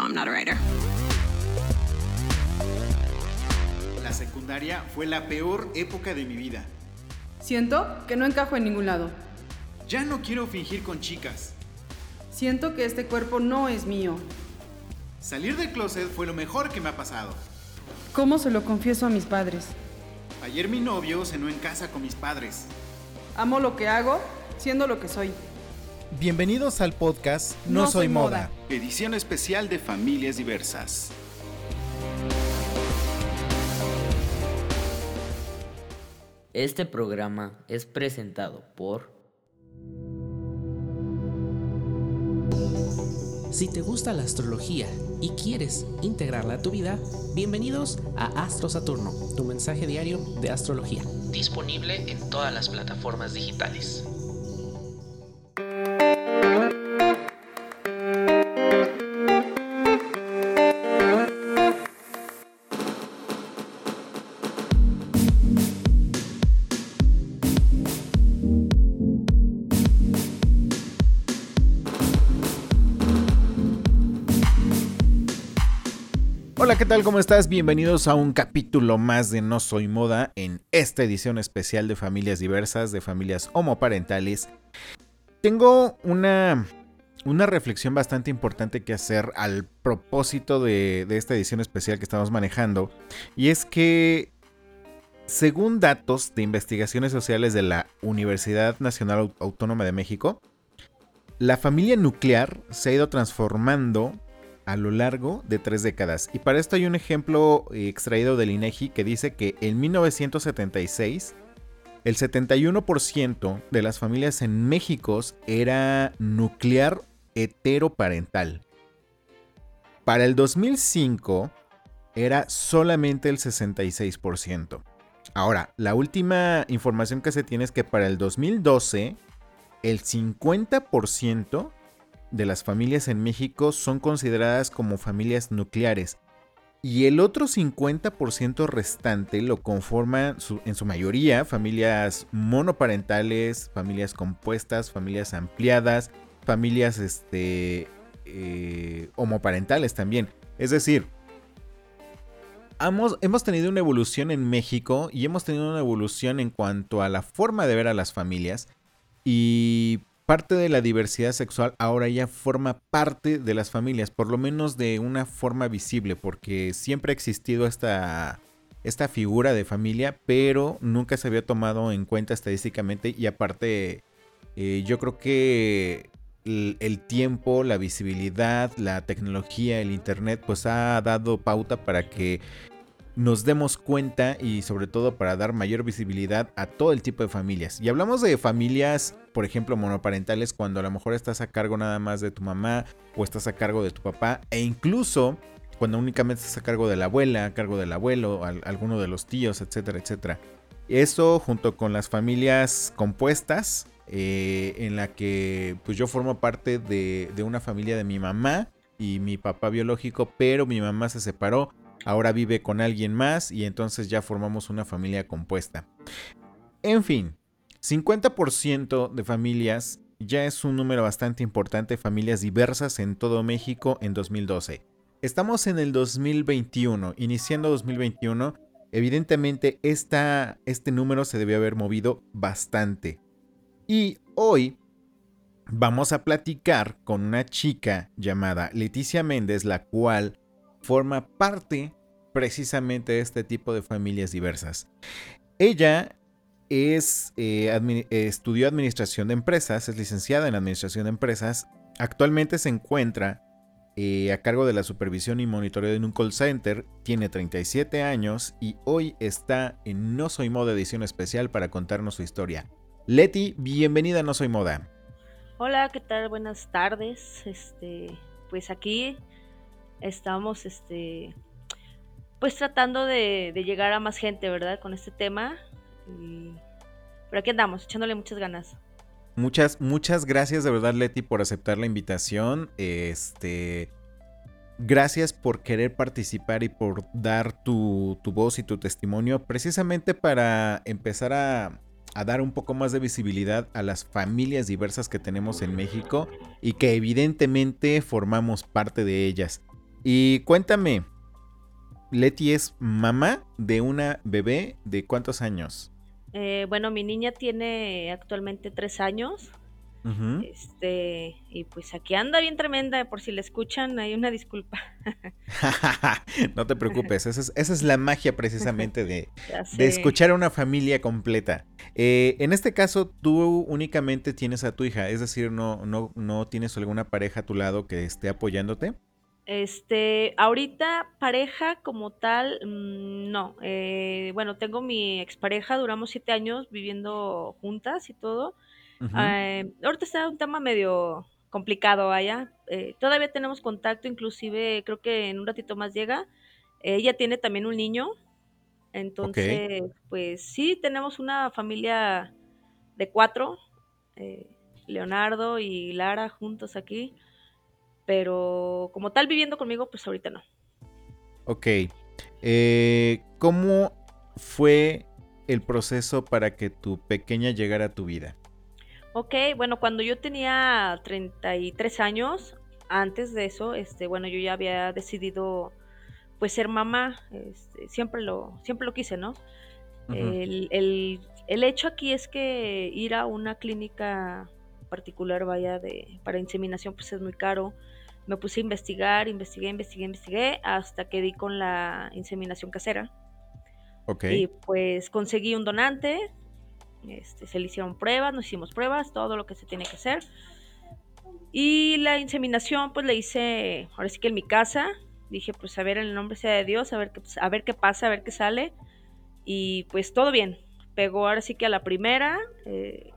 I'm not a writer. La secundaria fue la peor época de mi vida. Siento que no encajo en ningún lado. Ya no quiero fingir con chicas. Siento que este cuerpo no es mío. Salir del closet fue lo mejor que me ha pasado. ¿Cómo se lo confieso a mis padres? Ayer mi novio cenó en casa con mis padres. Amo lo que hago, siendo lo que soy. Bienvenidos al podcast No, No Soy Soy Moda. Moda. Edición especial de familias diversas. Este programa es presentado por Si te gusta la astrología y quieres integrarla a tu vida, bienvenidos a Astro Saturno, tu mensaje diario de astrología. Disponible en todas las plataformas digitales. Hola, ¿qué tal? ¿Cómo estás? Bienvenidos a un capítulo más de No Soy Moda en esta edición especial de familias diversas, de familias homoparentales. Tengo una, una reflexión bastante importante que hacer al propósito de, de esta edición especial que estamos manejando. Y es que, según datos de investigaciones sociales de la Universidad Nacional Au- Autónoma de México, la familia nuclear se ha ido transformando a lo largo de tres décadas. Y para esto hay un ejemplo eh, extraído del INEGI que dice que en 1976 el 71% de las familias en México era nuclear heteroparental. Para el 2005 era solamente el 66%. Ahora, la última información que se tiene es que para el 2012 el 50% de las familias en México son consideradas como familias nucleares. Y el otro 50% restante lo conforman en su mayoría familias monoparentales, familias compuestas, familias ampliadas, familias este, eh, homoparentales también. Es decir, hemos, hemos tenido una evolución en México y hemos tenido una evolución en cuanto a la forma de ver a las familias. Y parte de la diversidad sexual ahora ya forma parte de las familias, por lo menos de una forma visible, porque siempre ha existido esta, esta figura de familia, pero nunca se había tomado en cuenta estadísticamente y aparte eh, yo creo que el, el tiempo, la visibilidad, la tecnología, el internet, pues ha dado pauta para que nos demos cuenta y sobre todo para dar mayor visibilidad a todo el tipo de familias. Y hablamos de familias, por ejemplo, monoparentales, cuando a lo mejor estás a cargo nada más de tu mamá o estás a cargo de tu papá, e incluso cuando únicamente estás a cargo de la abuela, a cargo del abuelo, al- alguno de los tíos, etcétera, etcétera. Eso junto con las familias compuestas, eh, en la que pues yo formo parte de, de una familia de mi mamá y mi papá biológico, pero mi mamá se separó ahora vive con alguien más y entonces ya formamos una familia compuesta. En fin, 50% de familias ya es un número bastante importante, familias diversas en todo México en 2012. Estamos en el 2021, iniciando 2021. Evidentemente esta, este número se debió haber movido bastante. Y hoy vamos a platicar con una chica llamada Leticia Méndez, la cual forma parte precisamente de este tipo de familias diversas. Ella es, eh, estudió administración de empresas, es licenciada en administración de empresas, actualmente se encuentra eh, a cargo de la supervisión y monitoreo en un call center, tiene 37 años y hoy está en No Soy Moda edición especial para contarnos su historia. Leti, bienvenida a No Soy Moda. Hola, ¿qué tal? Buenas tardes. Este, pues aquí estamos, este, pues tratando de, llegar a más gente, ¿verdad? Con este tema. Y... Pero aquí andamos, echándole muchas ganas. Muchas, muchas gracias de verdad, Leti, por aceptar la invitación. Este. Gracias por querer participar y por dar tu, tu voz y tu testimonio precisamente para empezar a dar un poco más de visibilidad a las familias diversas que tenemos en México y que evidentemente formamos parte de ellas. Y cuéntame, Leti es mamá de una bebé de cuántos años? Eh, bueno, mi niña tiene actualmente tres años. Este, y pues aquí anda bien tremenda, por si la escuchan, hay una disculpa. no te preocupes, esa es, esa es la magia precisamente de, escuchar a una familia completa. Eh, en este caso, tú únicamente tienes a tu hija, es decir, no, no, no tienes alguna pareja a tu lado que esté apoyándote. Este, ahorita pareja como tal, mm, no. Eh, bueno, tengo mi expareja, duramos siete años viviendo juntas y todo. Eh, ahorita está un tema medio complicado, vaya. Eh, todavía tenemos contacto, inclusive creo que en un ratito más llega. Ella tiene también un niño, entonces, pues sí, tenemos una familia de cuatro, eh, Leonardo y Lara juntos aquí, pero como tal viviendo conmigo, pues ahorita no. Ok. Eh, ¿Cómo fue el proceso para que tu pequeña llegara a tu vida? Ok, bueno, cuando yo tenía 33 años, antes de eso, este, bueno, yo ya había decidido pues ser mamá, este, siempre lo, siempre lo quise, ¿no? El, el- el hecho aquí es que ir a una clínica particular, vaya, de, para inseminación, pues es muy caro. Me puse a investigar, investigué, investigué, investigué, hasta que di con la inseminación casera. Ok. Y pues conseguí un donante, este, se le hicieron pruebas, nos hicimos pruebas, todo lo que se tiene que hacer. Y la inseminación, pues la hice, ahora sí que en mi casa. Dije, pues a ver, en el nombre sea de Dios, a ver, qué, a ver qué pasa, a ver qué sale. Y pues todo bien. Pegó ahora sí que a la primera. eh,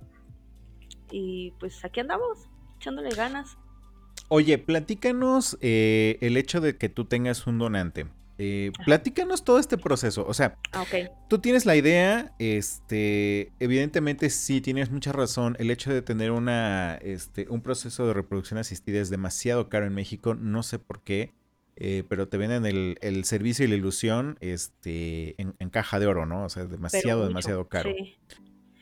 y pues aquí andamos, echándole ganas. Oye, platícanos eh, el hecho de que tú tengas un donante. Eh, platícanos todo este proceso. O sea, Ah, tú tienes la idea, este, evidentemente sí tienes mucha razón. El hecho de tener una, este, un proceso de reproducción asistida es demasiado caro en México. No sé por qué, eh, pero te venden el, el servicio y la ilusión, este, en, en caja de oro, ¿no? O sea, es demasiado, demasiado caro. Sí.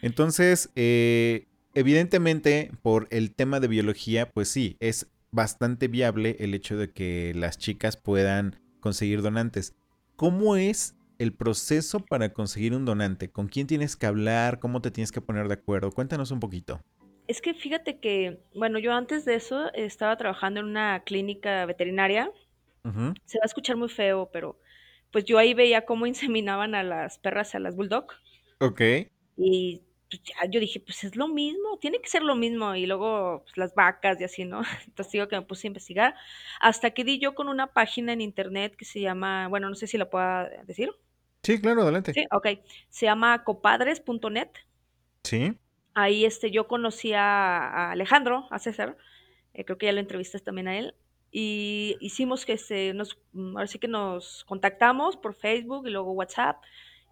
Entonces, eh, evidentemente, por el tema de biología, pues sí, es bastante viable el hecho de que las chicas puedan conseguir donantes. ¿Cómo es el proceso para conseguir un donante? ¿Con quién tienes que hablar? ¿Cómo te tienes que poner de acuerdo? Cuéntanos un poquito. Es que fíjate que, bueno, yo antes de eso estaba trabajando en una clínica veterinaria. Se va a escuchar muy feo, pero pues yo ahí veía cómo inseminaban a las perras, a las bulldog. Ok. Y pues, ya yo dije, pues es lo mismo, tiene que ser lo mismo. Y luego pues, las vacas y así, ¿no? Entonces digo que me puse a investigar. Hasta que di yo con una página en internet que se llama, bueno, no sé si la pueda decir. Sí, claro, adelante. Sí, ok. Se llama copadres.net. Sí. Ahí este, yo conocí a, Alejandro, a César, eh, creo que ya lo entrevistas también a él, y hicimos que se nos, mm, ahora sí que nos contactamos por Facebook y luego WhatsApp,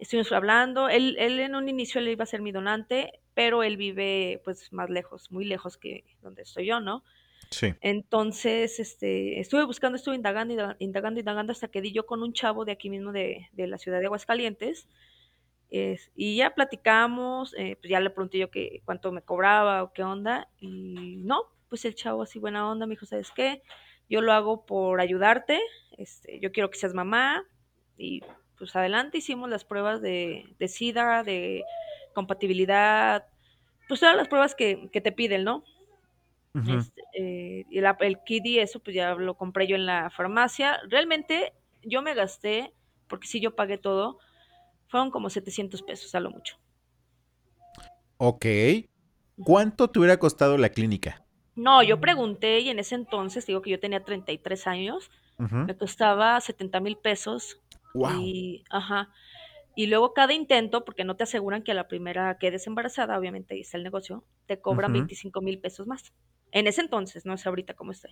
estuvimos hablando, él, él en un inicio él iba a ser mi donante, pero él vive pues más lejos, muy lejos que donde estoy yo, ¿no? Sí. Entonces, este, estuve buscando, estuve indagando, inda- indagando, indagando hasta que di yo con un chavo de aquí mismo de, de la ciudad de Aguascalientes. es- y ya platicamos, eh, pues ya le pregunté yo que cuánto me cobraba o qué onda. Y no, pues el chavo así buena onda me dijo, ¿sabes qué? Yo lo hago por ayudarte, este, yo quiero que seas mamá. Y pues adelante hicimos las pruebas de, de SIDA, de compatibilidad, pues todas las pruebas que, que te piden, ¿no? Este, eh, y la- el kit y eso, pues ya lo compré yo en la farmacia. Realmente yo me gasté, porque sí yo pagué todo, fueron como 700 pesos a lo mucho. Ok. ¿Cuánto te hubiera costado la clínica? No, yo pregunté y en ese entonces, digo que yo tenía 33 años, Ujú. me costaba 70 mil pesos. Wow. Y, ajá. Y luego cada intento, porque no te aseguran que a la primera quedes embarazada, obviamente ahí está el negocio, te cobran Ujú. 25 mil pesos más. En ese entonces, no sé ahorita cómo esté.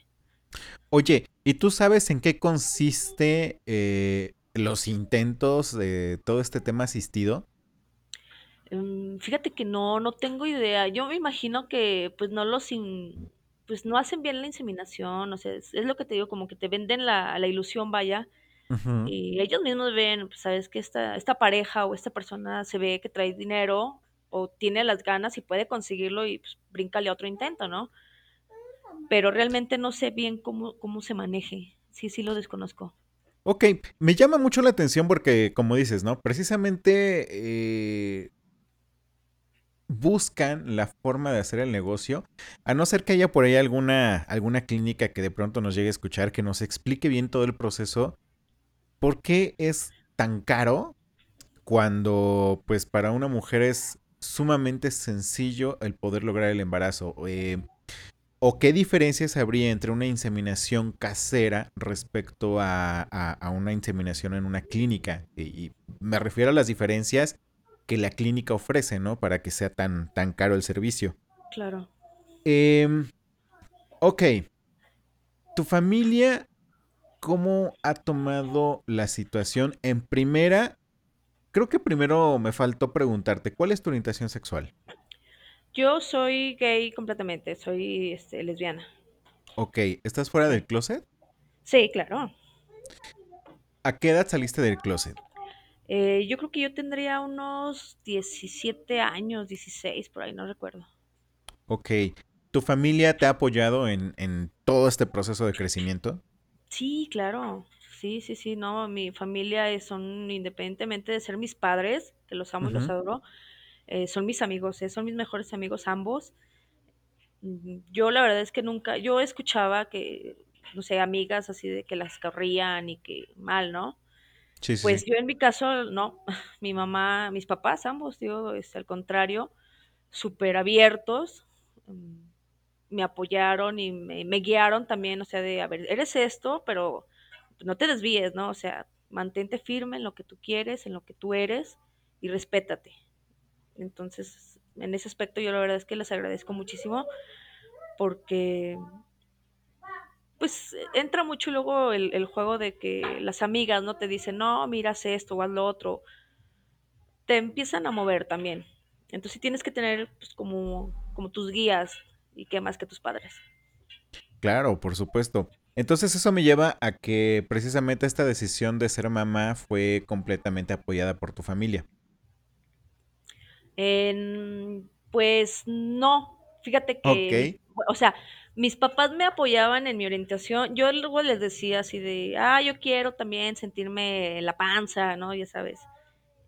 Oye, ¿y tú sabes en qué consiste eh, los intentos de todo este tema asistido? Mm, Fíjate que no, no tengo idea. Yo me imagino que pues no los in- pues no hacen bien la inseminación, o sea, es, es lo que te digo, como que te venden la, la ilusión, vaya, Y ellos mismos ven, pues sabes que esta, esta pareja o esta persona se ve que trae dinero o tiene las ganas y puede conseguirlo y pues, bríncale a otro intento, ¿no? Pero realmente no sé bien cómo, cómo se maneje. Sí, sí lo desconozco. Ok, me llama mucho la atención porque, como dices, ¿no? Precisamente eh, buscan la forma de hacer el negocio, a no ser que haya por ahí alguna, alguna clínica que de pronto nos llegue a escuchar, que nos explique bien todo el proceso, ¿por qué es tan caro cuando pues para una mujer es sumamente sencillo el poder lograr el embarazo? Eh, ¿O qué diferencias habría entre una inseminación casera respecto a, a- a una inseminación en una clínica? Y, y me refiero a las diferencias que la clínica ofrece, ¿no? Para que sea tan, tan caro el servicio. Claro. Em, ok. ¿Tu familia cómo ha tomado la situación? En primera, creo que primero me faltó preguntarte, ¿cuál es tu orientación sexual? Yo soy gay completamente, soy este, lesbiana. Ok, ¿estás fuera del closet? Sí, claro. ¿A qué edad saliste del closet? Eh, yo creo que yo tendría unos 17 años, 16, por ahí, no recuerdo. Ok. ¿Tu familia te ha apoyado en, en todo este proceso de crecimiento? Sí, claro. Sí, sí, sí, no, mi familia es- son, independientemente de ser mis padres, que los amo y los Ujú. adoro, eh, son mis amigos, eh, son mis mejores amigos ambos. Mm, Yo la verdad es que nunca, yo escuchaba que, no sé, amigas así de que las corrían y que mal, ¿no? Sí, sí, Pues sí. yo en mi caso, no, mi mamá, mis papás, ambos, digo, este, al contrario, súper abiertos, mm, me apoyaron y me, guiaron también, o sea, de, a ver, eres esto, pero no te desvíes, ¿no? O sea, mantente firme en lo que tú quieres, en lo que tú eres y respétate. Entonces, en ese aspecto yo la verdad es que les agradezco muchísimo porque pues entra mucho luego el, juego de que las amigas no te dicen, no, mira, haz esto o haz lo otro, te empiezan a mover también. Entonces tienes que tener pues, como, como tus guías y qué más que tus padres. Claro, por supuesto. Entonces eso me lleva a que precisamente esta decisión de ser mamá fue completamente apoyada por tu familia. Pues no, fíjate que, o sea, mis papás me apoyaban en mi orientación. Yo luego les decía así de, ah, yo quiero también sentirme en la panza, ¿no? Ya sabes.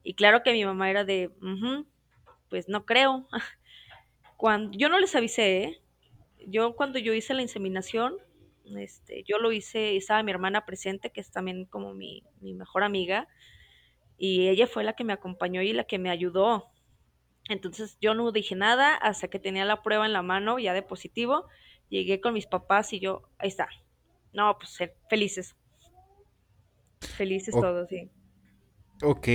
Y claro que mi mamá era de, "Ujú, pues no creo. Cuando, yo no les avisé, ¿eh? Yo cuando yo hice la inseminación, este, yo lo hice, estaba mi hermana presente, que es también como mi, mi mejor amiga, y ella fue la que me acompañó y la que me ayudó. Entonces yo no dije nada hasta que tenía la prueba en la mano, ya de positivo. Llegué con mis papás y yo, ahí está. No, pues felices, felices O- todos, sí. ok.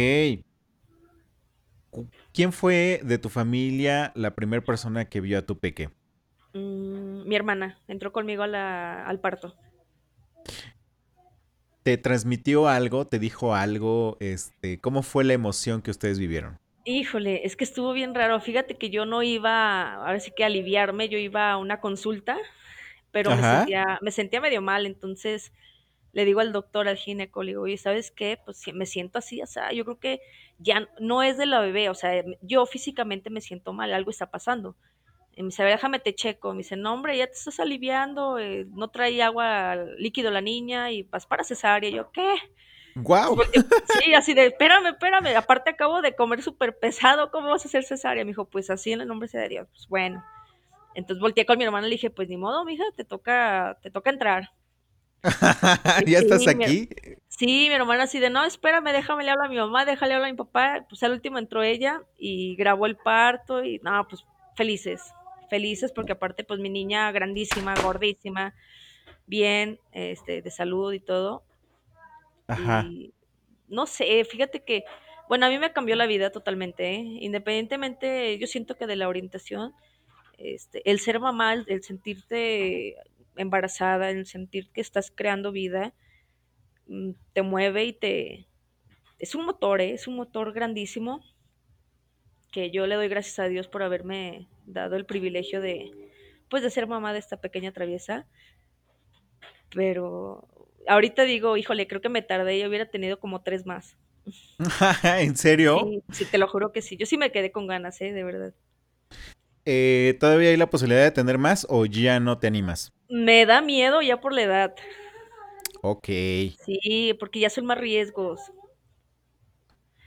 ¿Quién fue de tu familia la primera persona que vio a tu peque? Mm, mi hermana entró conmigo a la- al parto. ¿Te transmitió algo? ¿Te dijo algo? Este, ¿cómo fue la emoción que ustedes vivieron? Híjole, es que estuvo bien raro. Fíjate que yo no iba, ahora sí que a aliviarme, yo iba a una consulta, pero me sentía, me sentía medio mal, entonces le digo al doctor, al gineco, le digo, oye, ¿sabes qué? Pues me siento así, o sea, yo creo que ya no es de la bebé, o sea, yo físicamente me siento mal, algo está pasando. Y me dice, a ver, déjame te checo. Me dice, no, hombre, ya te estás aliviando, eh, no trae agua líquido la niña y vas para cesárea. Y yo, ¿qué? Volteé- Sí, así de, espérame, espérame, aparte acabo de comer súper pesado, ¿cómo vas a hacer cesárea? Me dijo, pues así en el nombre de Dios. Pues bueno. Entonces volteé con mi hermana y le dije, pues ni modo, mija, te toca, te toca entrar. ¿Ya estás sí, mi, aquí? sí, mi hermana así de, no, espérame, déjame le hablo a mi mamá, déjale hablar a mi papá. Pues al último entró ella y grabó el parto y no, pues felices, felices porque aparte pues mi niña grandísima, gordísima, bien, este, de salud y todo. Ajá. Y no sé, fíjate que, bueno, a mí me cambió la vida totalmente, ¿eh? Independientemente, yo siento que de la orientación, este, el ser mamá, el sentirte embarazada, el sentir que estás creando vida, mm, te mueve y te... Es un motor, ¿eh? Es un motor grandísimo que yo le doy gracias a Dios por haberme dado el privilegio de, pues, de ser mamá de esta pequeña traviesa. Pero ahorita digo, híjole, creo que me tardé y hubiera tenido como tres más. ¿En serio? Sí, sí, te lo juro que sí. Yo sí me quedé con ganas, ¿eh? De verdad. Eh, ¿Todavía hay la posibilidad de tener más o ya no te animas? Me da miedo ya por la edad. Ok. Sí, porque ya son más riesgos.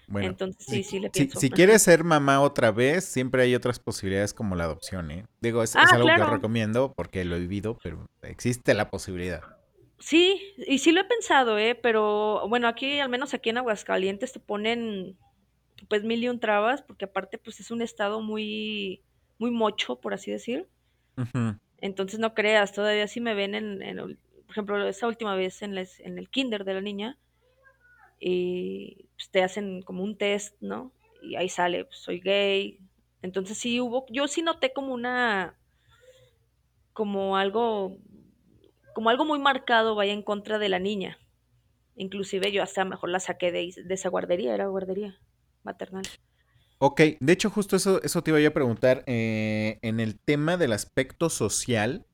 Bueno, Entonces sí, si, sí le pienso. si quieres ser mamá otra vez, siempre hay otras posibilidades como la adopción, ¿eh? Digo, es, es Ah, algo que recomiendo porque lo he vivido, pero existe la posibilidad. Sí, y sí lo he pensado, ¿eh? Pero bueno, aquí, al menos aquí en Aguascalientes, te ponen pues mil y un trabas, porque aparte pues es un estado muy, muy mocho, por así decir. Ujú. Entonces no creas, todavía sí me ven en, en por ejemplo, esa última vez en, el kinder de la niña, y pues, te hacen como un test, ¿no? Y ahí sale, pues, soy gay. Entonces sí hubo, yo sí noté como una, como algo, como algo muy marcado vaya en contra de la niña. Inclusive yo hasta mejor la saqué de esa guardería, era guardería maternal. Ok, de hecho justo eso, eso te iba a preguntar. eh, en el tema del aspecto social,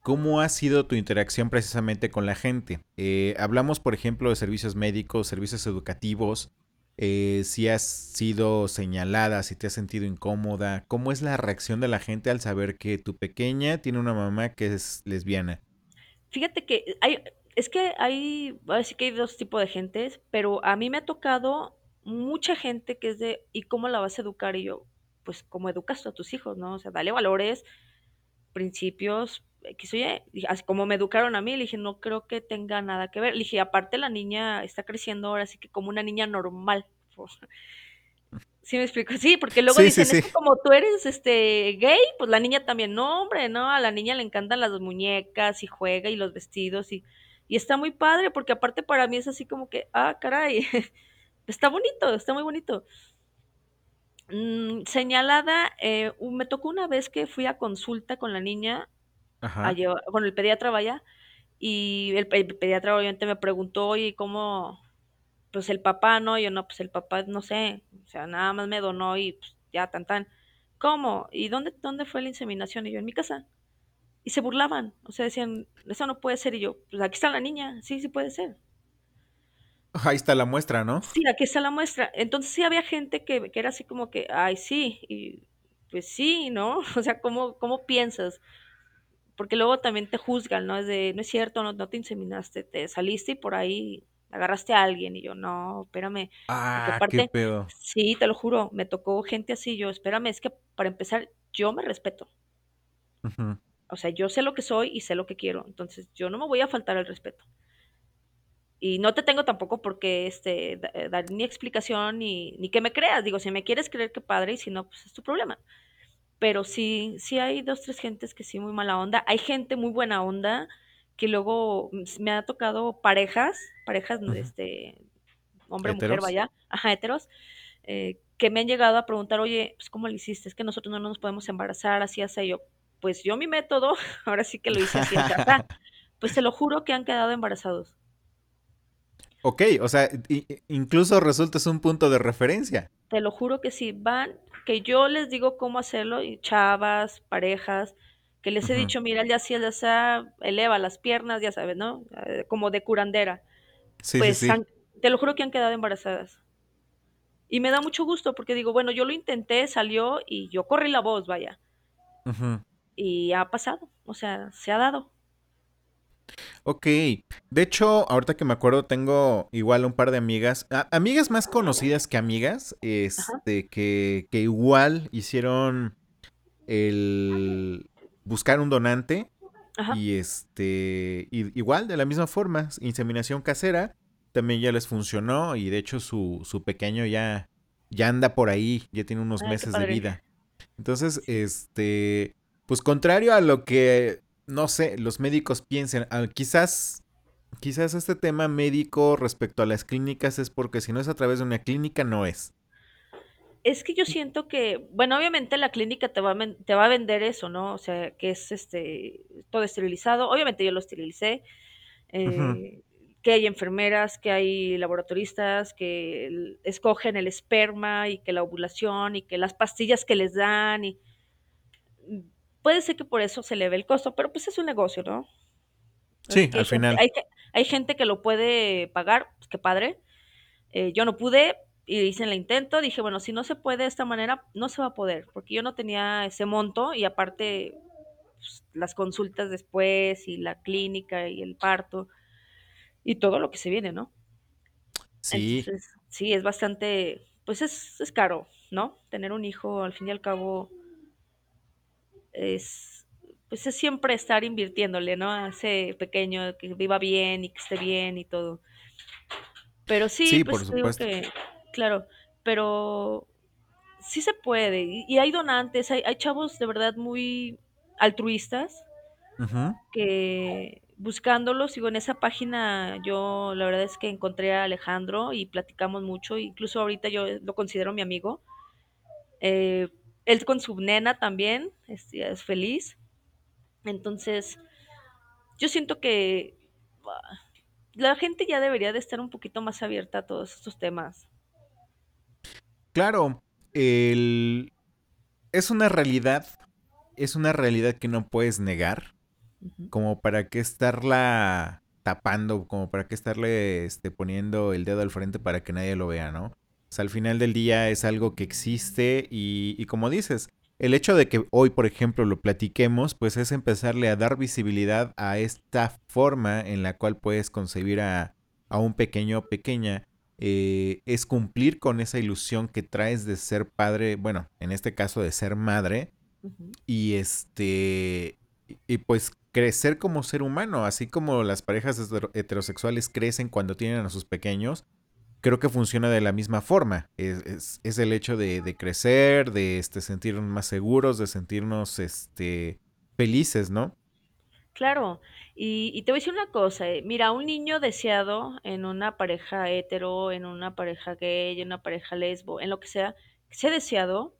¿cómo ha sido tu interacción precisamente con la gente? Eh, hablamos, por ejemplo, de servicios médicos, servicios educativos, eh, si has sido señalada, si te has sentido incómoda, ¿cómo es la reacción de la gente al saber que tu pequeña tiene una mamá que es lesbiana? Fíjate que hay, es que hay, que hay dos tipos de gentes, pero a mí me ha tocado mucha gente que es de, ¿y cómo la vas a educar? Y yo, pues, como educas tú a tus hijos, ¿no? O sea, dale valores, principios, X o Y. Así como me educaron a mí, le dije, no creo que tenga nada que ver. Le dije, aparte la niña está creciendo ahora, así que como una niña normal. ¿Sí me explico? Sí, porque luego Sí, sí, dicen, es que como tú eres este gay, pues la niña también, no, hombre, no, a la niña le encantan las muñecas y juega y los vestidos y, y está muy padre, porque aparte para mí es así como que, ah, caray, está bonito, está muy bonito. Mm, señalada, eh, me tocó una vez que fui a consulta con la niña, a llevar- con el pediatra, vaya, y el pediatra obviamente me preguntó, oye, ¿cómo? Pues el papá, ¿no? Yo no, pues el papá, no sé, o sea, nada más me donó y pues, ya, tan tan. ¿Cómo? ¿Y dónde, dónde fue la inseminación? Y yo, en mi casa. Y se burlaban, o sea, decían, eso no puede ser. Y yo, pues aquí está la niña, sí, sí puede ser. Ahí está la muestra, ¿no? Sí, aquí está la muestra. Entonces sí había gente que, que era así como que, ay, sí, y pues sí, ¿no? O sea, ¿cómo, cómo piensas? Porque luego también te juzgan, ¿no? Es de, no es cierto, no, no te inseminaste, te saliste y por ahí agarraste a alguien. Y yo, no, espérame. Ah, qué aparte, pedo. sí, te lo juro, me tocó gente así. Yo, espérame, es que para empezar, yo me respeto. O sea, yo sé lo que soy y sé lo que quiero. Entonces, yo no me voy a faltar al respeto. Y no te tengo tampoco por qué este, eh, dar ni explicación ni, ni que me creas. Digo, si me quieres creer, qué padre, y si no, pues es tu problema. Pero sí, sí hay dos, tres gentes que sí, muy mala onda. Hay gente muy buena onda que luego mm, me ha tocado parejas, parejas, Ujú. este, hombre, mujer, vaya, ajá, heteros, eh, que me han llegado a preguntar, oye, pues ¿cómo lo hiciste? Es que nosotros no nos podemos embarazar, así, así. Yo, pues yo mi método, ahora sí que lo hice así, así. Pues te lo juro que han quedado embarazados. Ok, o sea, incluso resultas un punto de referencia. Te lo juro que sí, van, que yo les digo cómo hacerlo, y chavas, parejas, que les he dicho, mira, de así, de así, eleva las piernas, ya sabes, ¿no? Eh, Como de curandera. Sí, sí, Pues sí. han- te lo juro que han quedado embarazadas. Y me da mucho gusto porque digo, bueno, yo lo intenté, salió y yo corrí la voz, vaya. Ujú. Y ha pasado, o sea, se ha dado. Ok, de hecho, ahorita que me acuerdo, tengo igual un par de amigas, a- amigas más conocidas que amigas, este, que, que igual hicieron el buscar un donante ajá. y este, y- igual de la misma forma, inseminación casera, también ya les funcionó y de hecho su, su pequeño ya, ya anda por ahí, ya tiene unos Ay, qué meses de vida. Entonces, este, pues contrario a lo que, no sé, los médicos piensen, ah, quizás, quizás este tema médico respecto a las clínicas es porque si no es a través de una clínica, no es. Es que yo siento que, bueno, obviamente la clínica te va a, te va a vender eso, ¿no? O sea, que es este todo esterilizado. Obviamente yo lo esterilicé. Eh, que hay enfermeras, que hay laboratoristas que escogen el esperma y que la ovulación y que las pastillas que les dan y puede ser que por eso se le ve el costo, pero pues es un negocio, ¿no? Sí, que al final. hay, ge- hay gente que lo puede pagar, pues qué padre, Eh, yo no pude y hice el intento. Dije, bueno, si no se puede de esta manera, no se va a poder, porque yo no tenía ese monto y aparte pues, las consultas después y la clínica y el parto y todo lo que se viene, ¿no? Sí, Entonces, sí, es bastante, pues es, es caro, ¿no? Tener un hijo, al fin y al cabo, es, pues es siempre estar invirtiéndole, ¿no? A ese pequeño que viva bien y que esté bien y todo. Pero sí, sí, por pues digo supuesto. que, claro, pero sí se puede. Y, y hay donantes, hay, hay chavos de verdad muy altruistas que buscándolos, digo, en esa página yo la verdad es que encontré a Alejandro y platicamos mucho, incluso ahorita yo lo considero mi amigo. Eh, él con su nena también es, es feliz. Entonces, yo siento que ah, la gente ya debería de estar un poquito más abierta a todos estos temas. Claro, el- es una realidad, es una realidad que no puedes negar, como para qué estarla tapando, como para qué estarle este, poniendo el dedo al frente para que nadie lo vea, ¿no? O sea, al final del día es algo que existe y, y como dices, el hecho de que hoy, por ejemplo, lo platiquemos, pues es empezarle a dar visibilidad a esta forma en la cual puedes concebir a, a un pequeño o pequeña. eh, es cumplir con esa ilusión que traes de ser padre, bueno, en este caso de ser madre, y este y pues crecer como ser humano, así como las parejas hetero- heterosexuales crecen cuando tienen a sus pequeños, creo que funciona de la misma forma. Es, es- es el hecho de, de crecer, de este, sentirnos más seguros, de sentirnos este, felices, ¿no? Claro, y, y te voy a decir una cosa, eh, mira, un niño deseado en una pareja hetero, en una pareja gay, en una pareja lesbo, en lo que sea, que sea deseado,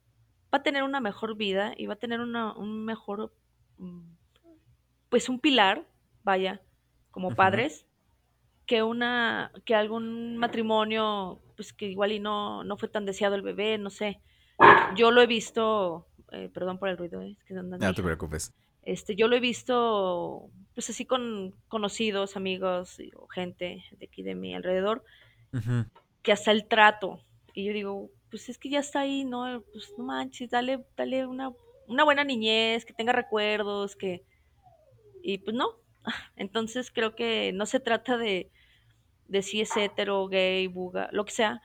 va a tener una mejor vida y va a tener una, un mejor, mm, pues un pilar, vaya, como padres, que una, que algún matrimonio, pues que igual y no, no fue tan deseado el bebé, no sé. Yo lo he visto, eh, perdón por el ruido, eh, es que anda mi No te preocupes. Este, yo lo he visto, pues así con conocidos, amigos o gente de aquí de mi alrededor, que hasta el trato. Y yo digo, pues es que ya está ahí, ¿no? Pues no manches, dale, dale una, una buena niñez, que tenga recuerdos, que... Y pues no. Entonces creo que no se trata de, de si es hetero, gay, buga, lo que sea.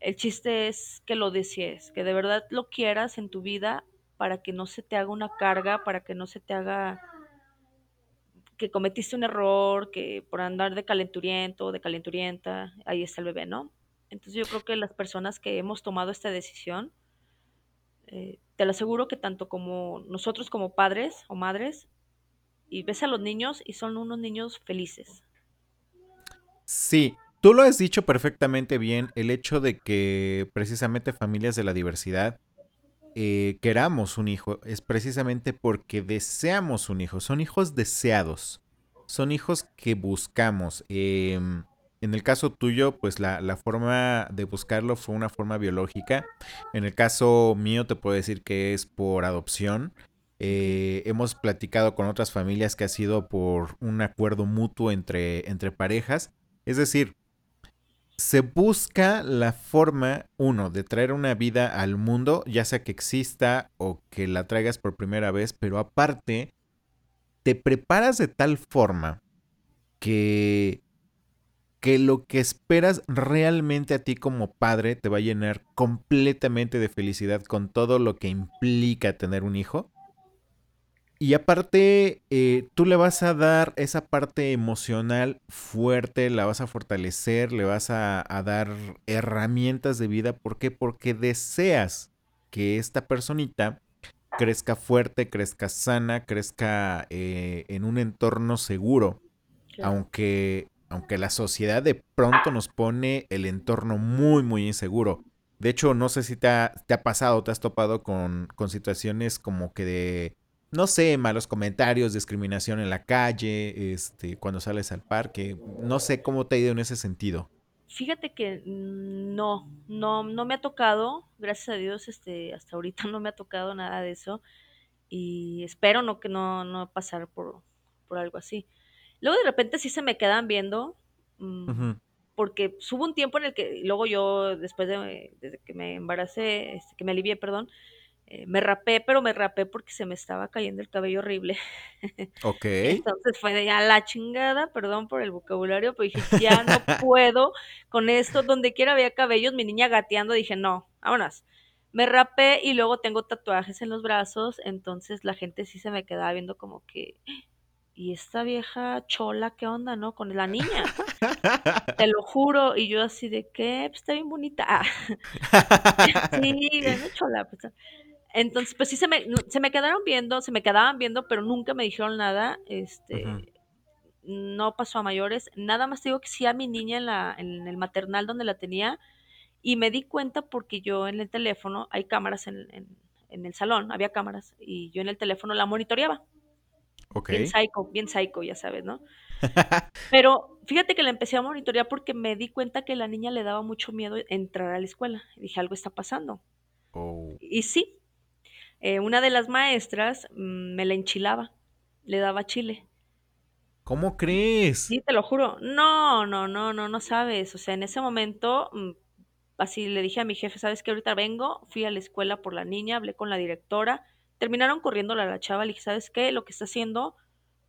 El chiste es que lo desees, que de verdad lo quieras en tu vida para que no se te haga una carga, para que no se te haga que cometiste un error, que por andar de calenturiento, de calenturienta, ahí está el bebé, ¿no? Entonces yo creo que las personas que hemos tomado esta decisión, eh, te lo aseguro que tanto como nosotros como padres o madres, y ves a los niños y son unos niños felices. Sí, tú lo has dicho perfectamente bien, el hecho de que precisamente familias de la diversidad eh, queramos un hijo es precisamente porque deseamos un hijo. Son hijos deseados. Son hijos que buscamos. Em, en el caso tuyo, pues la, la forma de buscarlo fue una forma biológica. En el caso mío, te puedo decir que es por adopción. Eh, hemos platicado con otras familias que ha sido por un acuerdo mutuo entre, entre parejas. Es decir, se busca la forma, uno, de traer una vida al mundo, ya sea que exista o que la traigas por primera vez, pero aparte, te preparas de tal forma que, que lo que esperas realmente a ti como padre te va a llenar completamente de felicidad con todo lo que implica tener un hijo. Y aparte, eh, tú le vas a dar esa parte emocional fuerte, la vas a fortalecer, le vas a, a dar herramientas de vida. ¿Por qué? Porque deseas que esta personita crezca fuerte, crezca sana, crezca eh, en un entorno seguro. claro. Aunque, aunque la sociedad de pronto nos pone el entorno muy, muy inseguro. De hecho, no sé si te ha, te ha pasado, te has topado con, con situaciones como que de no sé, malos comentarios, discriminación en la calle, este, cuando sales al parque. No sé cómo te ha ido en ese sentido. Fíjate que mm, no, no, no me ha tocado, gracias a Dios, este, hasta ahorita no me ha tocado nada de eso y espero no que no, no pasar por, por algo así. Luego de repente sí se me quedan viendo, mm, porque hubo un tiempo en el que luego yo, después de, desde que me embaracé, este, que me alivié, perdón, eh, me rapé, pero me rapé porque se me estaba cayendo el cabello horrible. Ok. Entonces fue de ya la chingada, perdón por el vocabulario, pero dije, ya no puedo con esto, donde quiera había cabellos, mi niña gateando, dije, no, vámonos. Me rapé y luego tengo tatuajes en los brazos, entonces la gente sí se me quedaba viendo como que, y esta vieja chola, ¿qué onda, no? Con la niña. Te lo juro, y yo así de, ¿qué? Pues está bien bonita. Sí, bueno, chola. Pues. Entonces, pues sí se me, se me quedaron viendo, se me quedaban viendo, pero nunca me dijeron nada. Este, no pasó a mayores. Nada más digo que sí a mi niña en, la, en el maternal donde la tenía. Y me di cuenta porque yo en el teléfono, hay cámaras en, en, en el salón, había cámaras, y yo en el teléfono la monitoreaba. Ok. Bien psycho, bien psycho, ya sabes, ¿no? Pero fíjate que la empecé a monitorear porque me di cuenta que la niña le daba mucho miedo entrar a la escuela. Y dije, algo está pasando. Oh. Y sí, eh, una de las maestras mm, me la enchilaba, le daba chile. ¿Cómo crees? Sí, te lo juro. No, no, no, no, no sabes. O sea, en ese momento, mm, así le dije a mi jefe, ¿sabes qué? Ahorita vengo, fui a la escuela por la niña, hablé con la directora, terminaron corriéndola a la chava, le dije, ¿sabes qué? Lo que está haciendo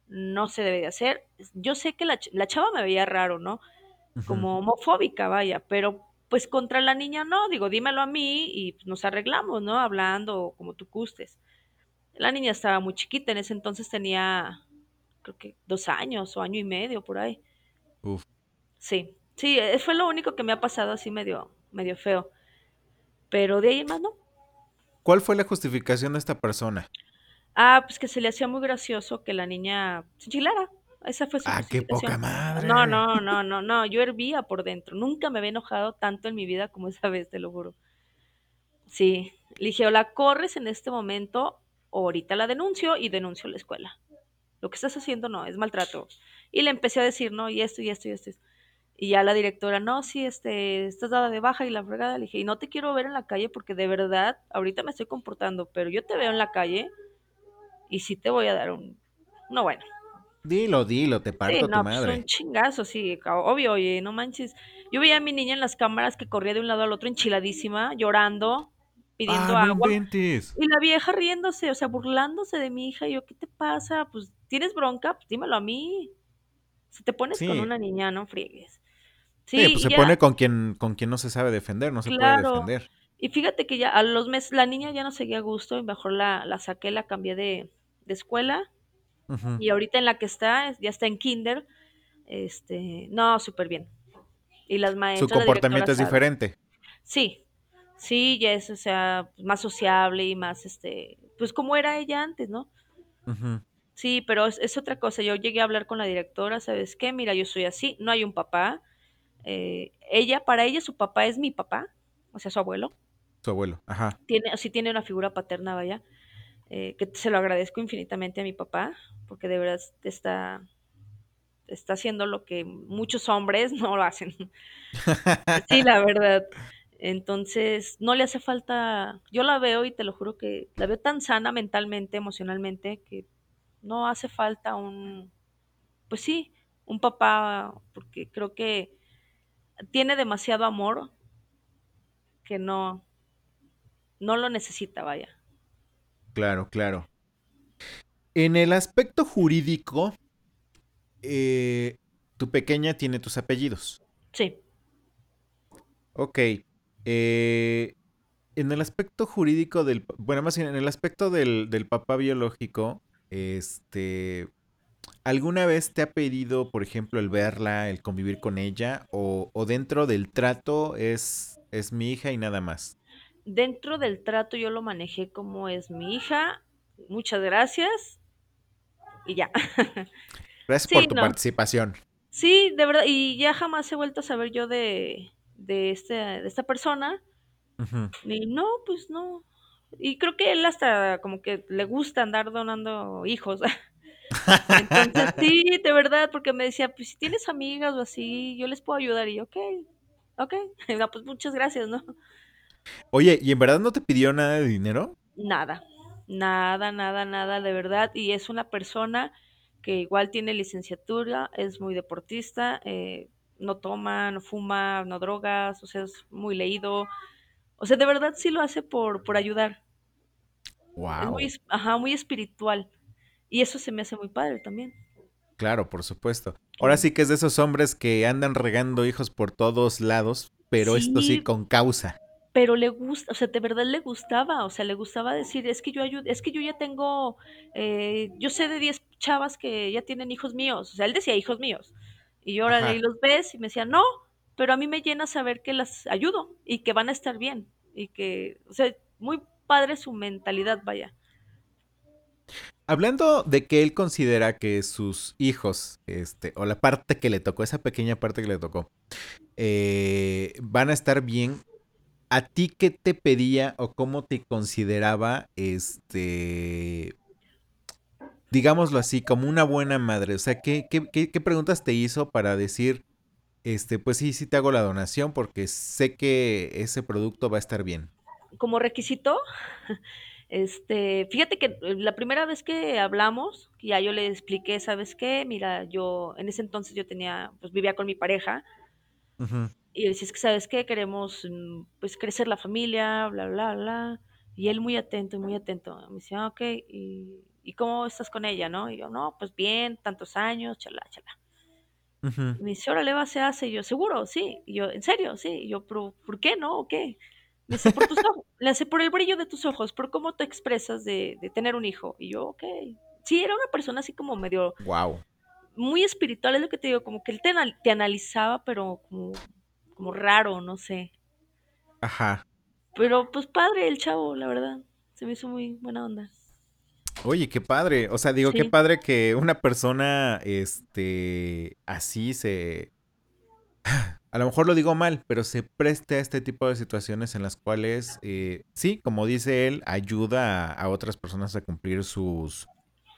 no se debe de hacer. Yo sé que la, ch- la chava me veía raro, ¿no? Como homofóbica, vaya, pero pues contra la niña no, digo, dímelo a mí y pues, nos arreglamos, ¿no? Hablando como tú gustes. La niña estaba muy chiquita, en ese entonces tenía, creo que dos años o año y medio por ahí. Uf. Sí, sí, eh, fue lo único que me ha pasado así medio, medio feo. Pero de ahí en más no. ¿Cuál fue la justificación de esta persona? Ah, pues que se le hacía muy gracioso que la niña se enchilara. Esa fue su Ah, qué poca madre. No, no, no, no, no. Yo hervía por dentro. Nunca me había enojado tanto en mi vida como esa vez, te lo juro. Sí. Le dije, o la corres en este momento, o ahorita la denuncio y denuncio a la escuela. Lo que estás haciendo no, es maltrato. Y le empecé a decir, no, y esto, y esto, y esto. Y ya la directora, no, sí, este, estás dada de baja y la fregada. Le dije, y no te quiero ver en la calle porque de verdad, ahorita me estoy comportando, pero yo te veo en la calle y sí te voy a dar un... No, bueno. Dilo, dilo, te Sí, parto tu no, pues madre. un chingazo, sí, obvio, oye, no manches. Yo veía a mi niña en las cámaras que corría de un lado al otro enchiladísima, llorando, pidiendo Ah, no agua. inventes. Y la vieja riéndose, o sea, burlándose de mi hija. Y yo, ¿qué te pasa? Pues, ¿tienes bronca? Pues dímelo a mí. Si te pones con Sí. una niña, no friegues. Sí, Sí, pues se ya, pone con quien, con quien no se sabe defender, no se puede defender. Y fíjate que ya a los meses la niña ya no seguía a gusto y mejor la, la saqué, la cambié de, de escuela. Y ahorita en la que está, es- ya está en kinder. Este, no, súper bien. Y las Su maestras, la comportamiento es sabe. diferente. Sí, sí, ya es, o sea, más sociable y más, este, pues como era ella antes, ¿no? Sí, pero es, es otra cosa. Yo llegué a hablar con la directora, ¿sabes qué? Mira, yo soy así, no hay un papá. Eh, ella, para ella, su papá es mi papá, o sea, su abuelo. Su abuelo. Ajá. Tiene, sí tiene una figura paterna, vaya, eh, que se lo agradezco infinitamente a mi papá, porque de verdad está, está haciendo lo que muchos hombres no lo hacen. Sí, la verdad. Entonces, no le hace falta, yo la veo y te lo juro que la veo tan sana mentalmente, emocionalmente, que no hace falta un, pues sí, un papá, porque creo que tiene demasiado amor que no, no lo necesita, vaya. Claro, claro. En el aspecto jurídico, eh, tu pequeña tiene tus apellidos. Sí, Ok. eh, en el aspecto jurídico del... Bueno, más bien en el aspecto del, del papá biológico, este... ¿Alguna vez te ha pedido, por ejemplo, el verla, el convivir con ella? ¿O, o dentro del trato es, es mi hija y nada más? Dentro del trato yo lo manejé como es mi hija, muchas gracias y ya. Gracias Sí, por tu no. participación. Sí, de verdad, y ya jamás he vuelto a saber yo de, de, este, de esta persona. Y no, pues no. Y creo que él hasta como que le gusta andar donando hijos. Entonces, sí, de verdad, porque me decía, pues si tienes amigas o así, yo les puedo ayudar. Y yo, ok, ok. No, pues muchas gracias, ¿no? Oye, ¿y en verdad no te pidió nada de dinero? Nada, nada, nada, nada, de verdad. Y es una persona que igual tiene licenciatura, es muy deportista, eh, no toma, no fuma, no drogas, o sea, es muy leído. O sea, de verdad sí lo hace por, por ayudar. Es Wow. muy, es- ajá, muy espiritual. Y eso se me hace muy padre también. Claro, por supuesto. Ahora sí que es de esos hombres que andan regando hijos por todos lados, pero esto Sí, con causa. Pero le gusta, o sea, de verdad le gustaba, o sea, le gustaba decir, es que yo ayudo, es que yo ya tengo, eh, yo sé de 10 chavas que ya tienen hijos míos, o sea, él decía hijos míos, y yo ahora los ves y me decía, no, pero a mí me llena saber que las ayudo y que van a estar bien, y que, o sea, muy padre su mentalidad, vaya. Hablando de que él considera que sus hijos, este, o la parte que le tocó, esa pequeña parte que le tocó, eh, van a estar bien. ¿A ti qué te pedía o cómo te consideraba, este, digámoslo así, como una buena madre? O sea, ¿qué, qué, qué- qué preguntas te hizo para decir, este, pues sí, sí te hago la donación porque sé que ese producto va a estar bien? Como requisito, este, fíjate que eh, la primera vez que hablamos, ya yo le expliqué, ¿sabes qué? Mira, yo, en ese entonces yo tenía, pues vivía con mi pareja, Ujú. Y le decía, es que, ¿sabes qué? Queremos, mm, pues, crecer la familia, bla, bla, bla. Y él muy atento, muy atento. Me decía, "Ah, ok, ¿y, y cómo estás con ella, no? Y yo, no, pues bien, tantos años, chala, chala. Y me dice, órale, va, se hace. Y yo, seguro, sí. Y yo, ¿en serio? Sí. Y yo, ¿pero por qué no? ¿O qué? Me dice, por tus ojos. Le hace, por el brillo de tus ojos, por cómo te expresas de, de tener un hijo. Y yo, ok. Sí, era una persona así como medio, Wow. muy espiritual, es lo que te digo, como que él te, anal- te analizaba, pero como, como raro, no sé. Ajá. Pero pues padre el chavo, la verdad. Se me hizo muy buena onda. Oye, qué padre. O sea, digo, qué padre que una persona, este, así se... A lo mejor lo digo mal, pero se preste a este tipo de situaciones en las cuales, eh, sí, como dice él, ayuda a, a otras personas a cumplir sus,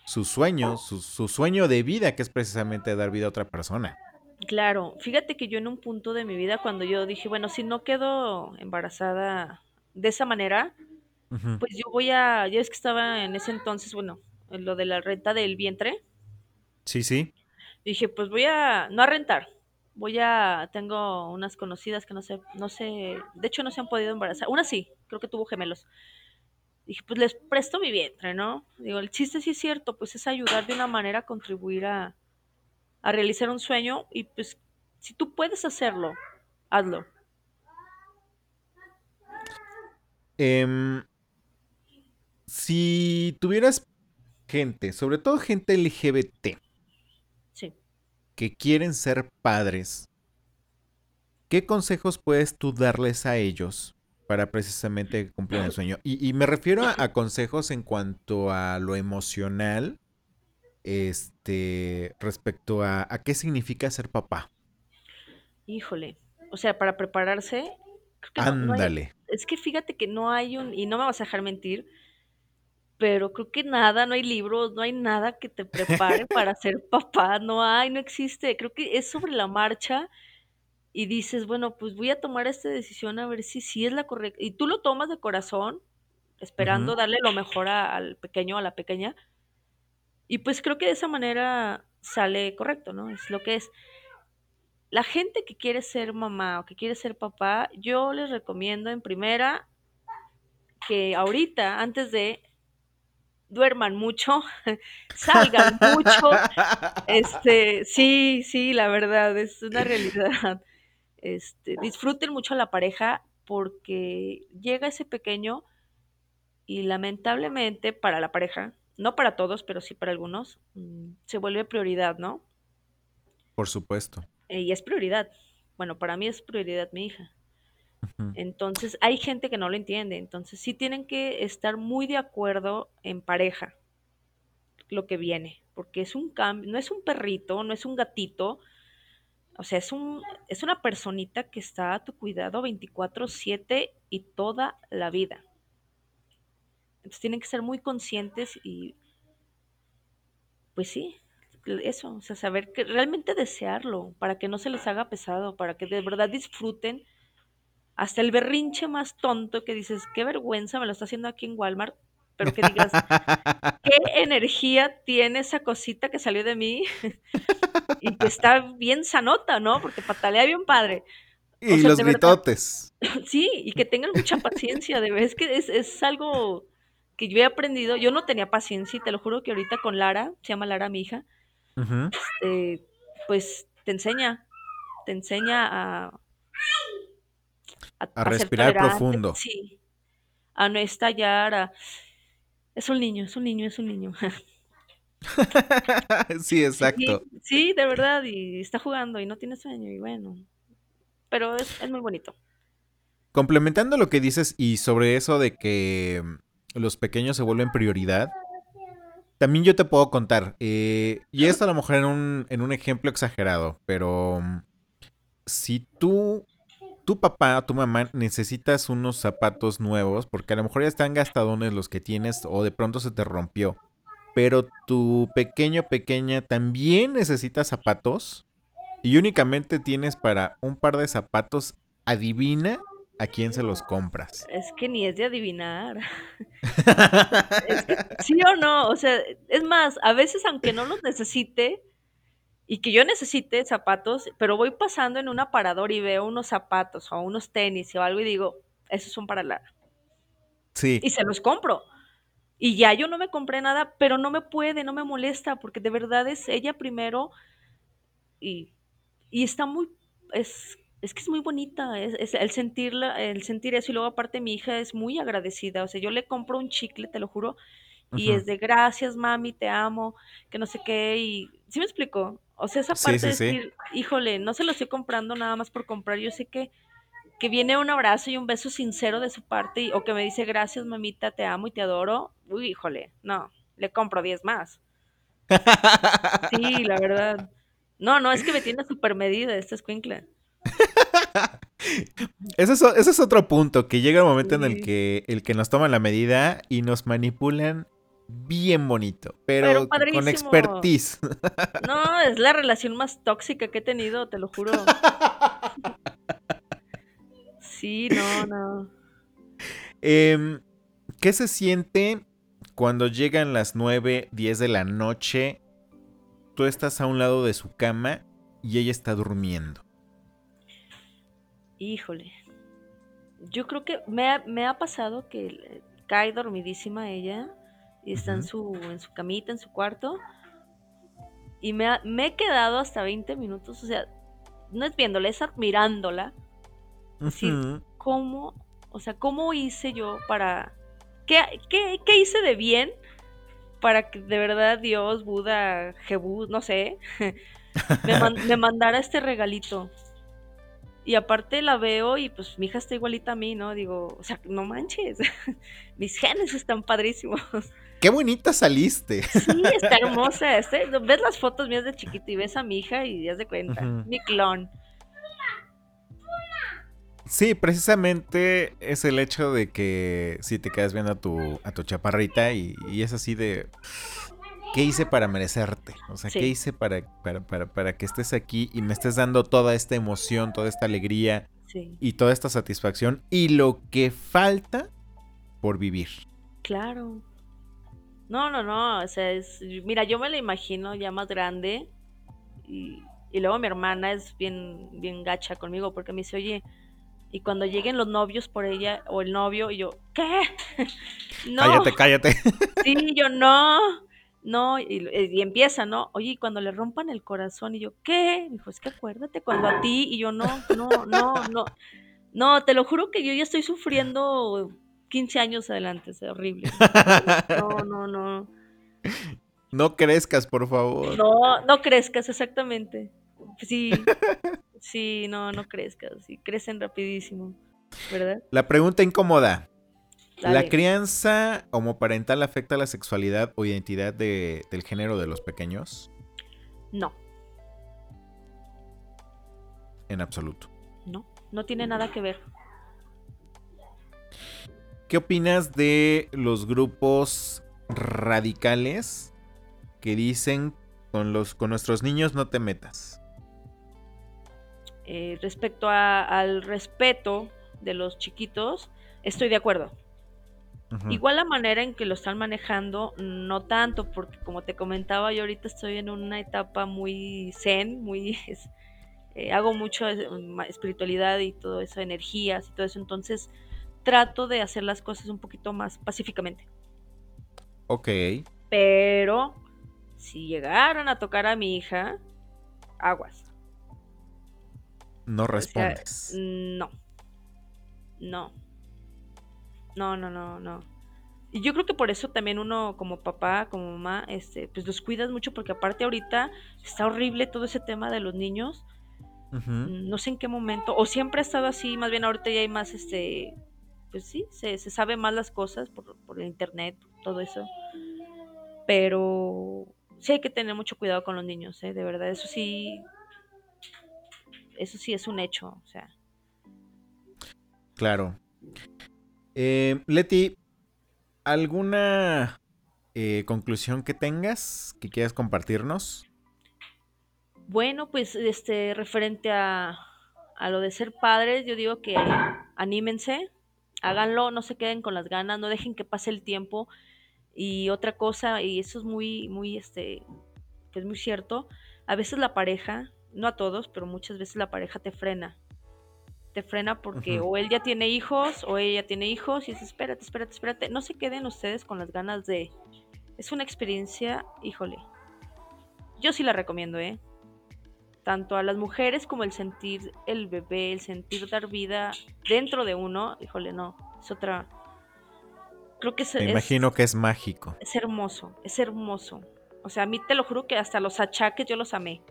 sus sueños, su, su sueño de vida, que es precisamente dar vida a otra persona. Claro. Fíjate que yo en un punto de mi vida, cuando yo dije, bueno, si no quedo embarazada de esa manera, Ujú. pues yo voy a, ya es que estaba en ese entonces, bueno, en lo de la renta del vientre, Sí, sí. dije, pues voy a, no a rentar, voy a, tengo unas conocidas que no sé, no sé, de hecho no se han podido embarazar, una sí, creo que tuvo gemelos. Dije, pues les presto mi vientre, ¿no? Digo, el chiste sí es cierto, pues es ayudar de una manera a contribuir a, a realizar un sueño y pues si tú puedes hacerlo, hazlo. Em, si tuvieras gente, sobre todo gente LGBT, Sí. que quieren ser padres, ¿qué consejos puedes tú darles a ellos para precisamente cumplir el sueño? Y, y me refiero a, a consejos en cuanto a lo emocional, este, respecto a, a qué significa ser papá. Híjole. O sea, para prepararse, creo que no, no hay, Ándale. es que fíjate que no hay un, y no me vas a dejar mentir, pero creo que nada, no hay libros, no hay nada que te prepare para ser papá, no hay, no existe. Creo que es sobre la marcha y dices, bueno, pues voy a tomar esta decisión a ver si sí es la correcta. Y tú lo tomas de corazón, esperando darle lo mejor a- al pequeño o a la pequeña. Y pues creo que de esa manera sale correcto, ¿no? Es lo que es. La gente que quiere ser mamá o que quiere ser papá, yo les recomiendo en primera que ahorita, antes de, duerman mucho, salgan mucho. Este, sí, sí, la verdad, es una realidad. Este, disfruten mucho a la pareja porque llega ese pequeño y lamentablemente para la pareja, no para todos, pero sí para algunos, mm, se vuelve prioridad, ¿no? Por supuesto. Eh, y es prioridad. Bueno, para mí es prioridad mi hija. Entonces, hay gente que no lo entiende. Entonces, sí tienen que estar muy de acuerdo en pareja lo que viene, porque es un cambio, no es un perrito, no es un gatito, o sea, es un es una personita que está a tu cuidado 24/7 y toda la vida. Entonces, tienen que ser muy conscientes y pues sí, eso, o sea, saber que realmente desearlo para que no se les haga pesado, para que de verdad disfruten hasta el berrinche más tonto que dices, qué vergüenza me lo está haciendo aquí en Walmart, pero que digas, ¿qué energía tiene esa cosita que salió de mí? y que está bien sanota, ¿no? Porque patalea bien padre. Y sea, los verdad. gritotes. Sí, y que tengan mucha paciencia, de verdad, es que es, es algo que yo he aprendido, yo no tenía paciencia y te lo juro que ahorita con Lara, se llama Lara mi hija, este, pues te enseña, te enseña a, A respirar tolerante, profundo. Sí, a no estallar, a... Es un niño, es un niño, es un niño. sí, exacto. Sí, sí, de verdad, y está jugando y no tiene sueño y bueno, pero es, es muy bonito. Complementando lo que dices y sobre eso de que los pequeños se vuelven prioridad, también yo te puedo contar, eh, y esto a lo mejor en un, en un ejemplo exagerado, pero mm, si tú, tu papá o tu mamá necesitas unos zapatos nuevos, porque a lo mejor ya están gastadones los que tienes o de pronto se te rompió, pero tu pequeño pequeña también necesita zapatos y únicamente tienes para un par de zapatos, adivina a quién se los compras. Es que ni es de adivinar. Es que, sí o no, o sea, es más, a veces aunque no los necesite y que yo necesite zapatos, pero voy pasando en un aparador y veo unos zapatos o unos tenis o algo y digo, esos son para Lara. Sí. Y se los compro. Y ya yo no me compré nada, pero no me puede, no me molesta, porque de verdad es ella primero y, y está muy, es, es que es muy bonita, es, es el sentirla, el sentir eso, y luego aparte mi hija es muy agradecida, o sea, yo le compro un chicle, te lo juro, y es de gracias, mami, te amo, que no sé qué, y ¿sí me explico? O sea, esa Sí, parte sí, de sí. decir, híjole, no se lo estoy comprando nada más por comprar, yo sé que, que viene un abrazo y un beso sincero de su parte, y- o que me dice gracias, mamita, te amo y te adoro, uy, híjole, no, le compro 10 más. Sí, la verdad. No, no, es que me tiene súper medida esta escuincla. Ese es, ese es otro punto, que llega el momento en el que, el que nos toman la medida y nos manipulan bien bonito, pero, Pero con expertise. No, es la relación más tóxica que he tenido, te lo juro. Sí, no, no. Em, ¿Qué se siente cuando llegan las 9, 10 de la noche? Tú estás a un lado de su cama y ella está durmiendo. Híjole. Yo creo que me ha, me ha pasado que le- cae dormidísima ella y está en su, en su camita, en su cuarto. Y me, ha- me he quedado hasta 20 minutos, o sea, no es viéndola, es admirándola. Sí. Ujú. ¿Cómo, o sea, cómo hice yo para... ¿Qué, qué, qué hice de bien para que de verdad Dios, Buda, Jebú, no sé, me, man- me mandara este regalito? Y aparte la veo y pues mi hija está igualita a mí, ¿no? Digo, o sea, no manches, mis genes están padrísimos. ¡Qué bonita saliste! Sí, está hermosa. este- ves las fotos mías de chiquita y ves a mi hija y ya de cuenta, Ujú. mi clon. Sí, precisamente es el hecho de que si te quedas viendo a tu, a tu chaparrita y, y es así de... ¿Qué hice para merecerte? O sea, Sí. ¿qué hice para, para, para, para que estés aquí y me estés dando toda esta emoción, toda esta alegría Sí, y toda esta satisfacción y lo que falta por vivir? claro. No, no, no, o sea, es, mira, yo me la imagino ya más grande y, y luego mi hermana es bien, bien gacha conmigo porque me dice, oye, y cuando lleguen los novios por ella o el novio y yo, ¿qué? No, Cállate, cállate. sí, yo no, no, y, y empieza, ¿no? Oye, y cuando le rompan el corazón y yo, ¿qué? Me dijo, es que acuérdate cuando a ti y yo no, no, no, no, no, te lo juro que yo ya estoy sufriendo 15 años adelante, es horrible. No, no, no. No crezcas, por favor. No, no crezcas, exactamente. Sí, sí, no, no crezcas. Sí, crecen rapidísimo, ¿verdad? La pregunta incómoda. ¿La crianza homoparental afecta la sexualidad o identidad de- del género de los pequeños? No, En absoluto. no, no tiene nada que ver. ¿Qué opinas de los grupos radicales que dicen con los con nuestros niños no te metas? Eh, respecto a- al respeto de los chiquitos, estoy de acuerdo. Igual la manera en que lo están manejando, no tanto, porque como te comentaba, yo ahorita estoy en una etapa muy zen, muy... es- eh, hago mucho eh, espiritualidad y todo eso, energías y todo eso, entonces trato de hacer las cosas un poquito más pacíficamente. Ok. Pero si llegaran a tocar a mi hija, aguas. No O sea, respondes. no. No. No, no, no, no. Y yo creo que por eso también uno como papá, como mamá, este, pues los cuidas mucho porque aparte ahorita está horrible todo ese tema de los niños. No sé en qué momento, o siempre ha estado así, más bien ahorita ya hay más, este, pues sí, se, se sabe más las cosas por, por el internet, todo eso. Pero sí hay que tener mucho cuidado con los niños, ¿eh? De verdad, eso sí, eso sí es un hecho, o sea. Claro. Eh, Leti, ¿alguna eh, conclusión que tengas que quieras compartirnos? Bueno, pues este, referente a, a lo de ser padres, yo digo que anímense, háganlo, no se queden con las ganas, no dejen que pase el tiempo. Y otra cosa, y eso es muy, muy, este, pues muy cierto, a veces la pareja, no a todos, pero muchas veces la pareja te frena. Te frena porque o él ya tiene hijos o ella tiene hijos y dices, espérate, espérate, espérate. No se queden ustedes con las ganas de... Es una experiencia, híjole. Yo sí la recomiendo, ¿eh? tanto a las mujeres como el sentir el bebé, el sentir dar vida dentro de uno, híjole, no, es otra. Creo que es, Me es- imagino que es mágico. es hermoso, es hermoso. O sea, a mí te lo juro que hasta los achaques yo los amé.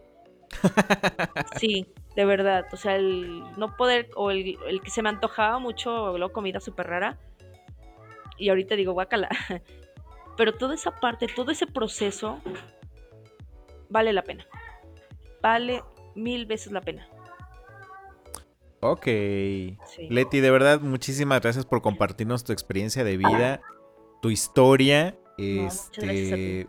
Sí, de verdad. O sea, el no poder, o el, el que se me antojaba mucho, luego comida súper rara. Y ahorita digo, guácala. Pero toda esa parte, todo ese proceso, vale la pena. Vale mil veces la pena. Ok. Sí. Leti, de verdad, muchísimas gracias por compartirnos tu experiencia de vida, tu historia. No, muchas gracias a ti. Este,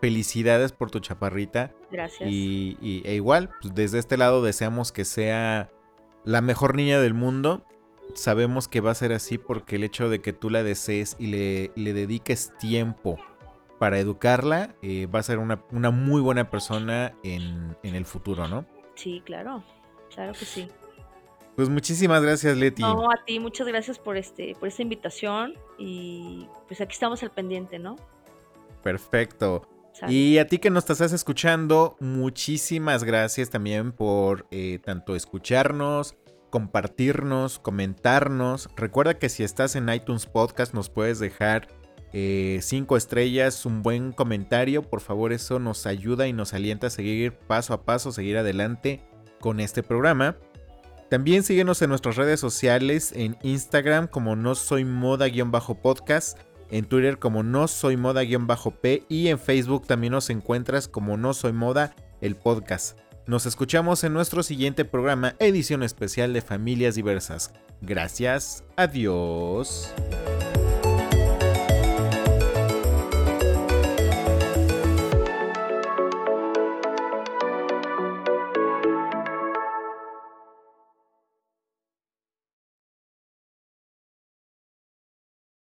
felicidades por tu chaparrita. Gracias. Y, y- e igual, pues, desde este lado deseamos que sea la mejor niña del mundo. Sabemos que va a ser así porque el hecho de que tú la desees y le, le dediques tiempo para educarla, eh, va a ser una, una muy buena persona en, en el futuro, ¿no? Sí, claro. Claro que sí. Pues muchísimas gracias, Leti. No, a ti, muchas gracias por este, por esta invitación. Y pues aquí estamos al pendiente, ¿no? Perfecto. Y a ti que nos estás escuchando, muchísimas gracias también por eh, tanto escucharnos, compartirnos, comentarnos. Recuerda que si estás en iTunes Podcast nos puedes dejar eh, cinco estrellas, un buen comentario. Por favor, eso nos ayuda y nos alienta a seguir paso a paso, seguir adelante con este programa. También síguenos en nuestras redes sociales, en Instagram como no soy moda-podcast, en Twitter como no soy moda-p y en Facebook también nos encuentras como no soy moda el podcast. Nos escuchamos en nuestro siguiente programa, edición especial de Familias Diversas. Gracias, adiós.